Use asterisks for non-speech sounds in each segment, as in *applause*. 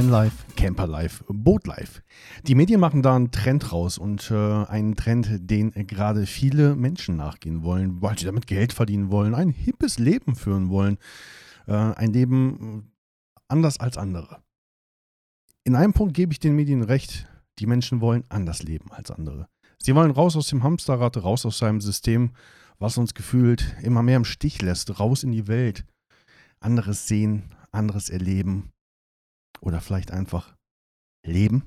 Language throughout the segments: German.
Vanlife, Camperlife, Boatlife. Die Medien machen da einen Trend raus und äh, einen Trend, den gerade viele Menschen nachgehen wollen, weil sie damit Geld verdienen wollen, ein hippes Leben führen wollen. Äh, ein Leben anders als andere. In einem Punkt gebe ich den Medien recht, die Menschen wollen anders leben als andere. Sie wollen raus aus dem Hamsterrad, raus aus seinem System, was uns gefühlt immer mehr im Stich lässt, raus in die Welt. Anderes sehen, anderes erleben oder vielleicht einfach leben.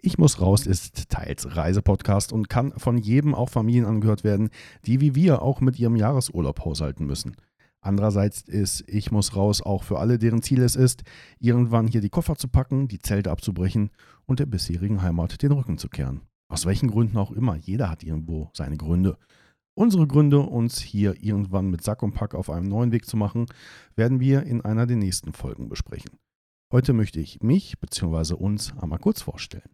Ich muss raus ist teils Reisepodcast und kann von jedem auch Familien angehört werden, die wie wir auch mit ihrem Jahresurlaub haushalten müssen. Andererseits ist Ich muss raus auch für alle, deren Ziel es ist, irgendwann hier die Koffer zu packen, die Zelte abzubrechen und der bisherigen Heimat den Rücken zu kehren. Aus welchen Gründen auch immer, jeder hat irgendwo seine Gründe. Unsere Gründe, uns hier irgendwann mit Sack und Pack auf einem neuen Weg zu machen, werden wir in einer der nächsten Folgen besprechen. Heute möchte ich mich bzw. uns einmal kurz vorstellen.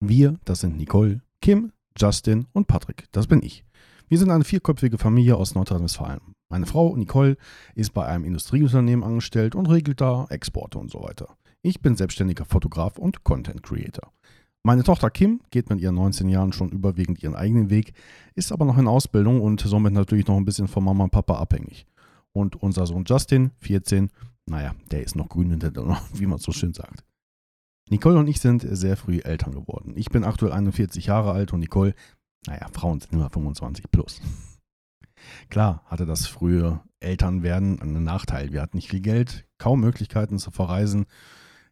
Wir, das sind Nicole, Kim, Justin und Patrick, das bin ich. Wir sind eine vierköpfige Familie aus Nordrhein-Westfalen. Meine Frau Nicole ist bei einem Industrieunternehmen angestellt und regelt da Exporte und so weiter. Ich bin selbstständiger Fotograf und Content Creator. Meine Tochter Kim geht mit ihren 19 Jahren schon überwiegend ihren eigenen Weg, ist aber noch in Ausbildung und somit natürlich noch ein bisschen von Mama und Papa abhängig. Und unser Sohn Justin, 14, naja, der ist noch grün hinter der, *laughs* wie man so schön sagt. Nicole und ich sind sehr früh Eltern geworden. Ich bin aktuell 41 Jahre alt und Nicole, naja, Frauen sind immer 25 plus. *laughs* Klar hatte das frühe Elternwerden einen Nachteil. Wir hatten nicht viel Geld, kaum Möglichkeiten zu verreisen.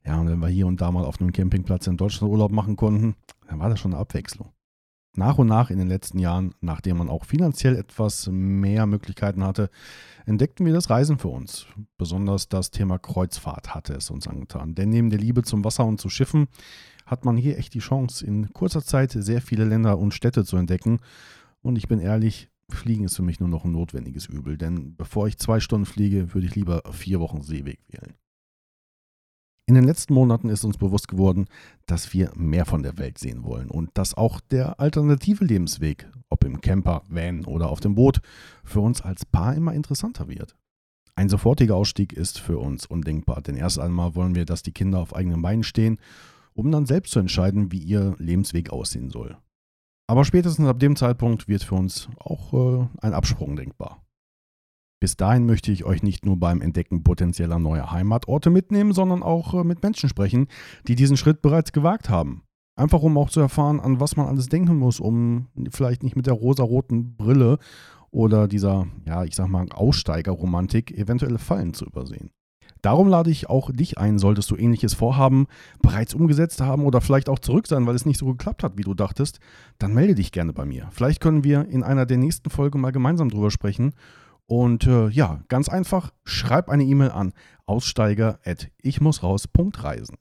Ja, und wenn wir hier und da mal auf einem Campingplatz in Deutschland Urlaub machen konnten, dann war das schon eine Abwechslung. Nach und nach in den letzten Jahren, nachdem man auch finanziell etwas mehr Möglichkeiten hatte, entdeckten wir das Reisen für uns. Besonders das Thema Kreuzfahrt hatte es uns angetan. Denn neben der Liebe zum Wasser und zu Schiffen hat man hier echt die Chance, in kurzer Zeit sehr viele Länder und Städte zu entdecken. Und ich bin ehrlich, Fliegen ist für mich nur noch ein notwendiges Übel, denn bevor ich zwei Stunden fliege, würde ich lieber vier Wochen Seeweg wählen. In den letzten Monaten ist uns bewusst geworden, dass wir mehr von der Welt sehen wollen und dass auch der alternative Lebensweg, ob im Camper, Van oder auf dem Boot, für uns als Paar immer interessanter wird. Ein sofortiger Ausstieg ist für uns undenkbar, denn erst einmal wollen wir, dass die Kinder auf eigenen Beinen stehen, um dann selbst zu entscheiden, wie ihr Lebensweg aussehen soll. Aber spätestens ab dem Zeitpunkt wird für uns auch äh, ein Absprung denkbar. Bis dahin möchte ich euch nicht nur beim Entdecken potenzieller neuer Heimatorte mitnehmen, sondern auch äh, mit Menschen sprechen, die diesen Schritt bereits gewagt haben. Einfach um auch zu erfahren, an was man alles denken muss, um vielleicht nicht mit der rosaroten Brille oder dieser, ja, ich sag mal, Aussteigerromantik eventuelle Fallen zu übersehen. Darum lade ich auch dich ein, solltest du ähnliches Vorhaben bereits umgesetzt haben oder vielleicht auch zurück sein, weil es nicht so geklappt hat, wie du dachtest, dann melde dich gerne bei mir. Vielleicht können wir in einer der nächsten Folgen mal gemeinsam drüber sprechen. Und äh, ja, ganz einfach, schreib eine E-Mail an aussteiger.ichmussraus.reisen.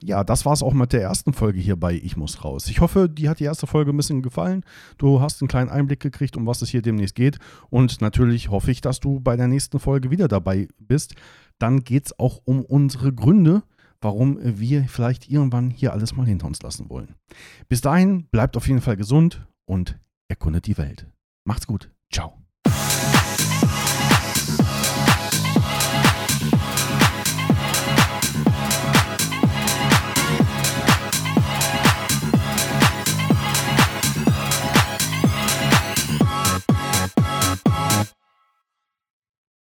Ja, das war es auch mit der ersten Folge hier bei Ich muss raus. Ich hoffe, die hat die erste Folge ein bisschen gefallen. Du hast einen kleinen Einblick gekriegt, um was es hier demnächst geht. Und natürlich hoffe ich, dass du bei der nächsten Folge wieder dabei bist dann geht es auch um unsere Gründe, warum wir vielleicht irgendwann hier alles mal hinter uns lassen wollen. Bis dahin bleibt auf jeden Fall gesund und erkundet die Welt. Macht's gut. Ciao.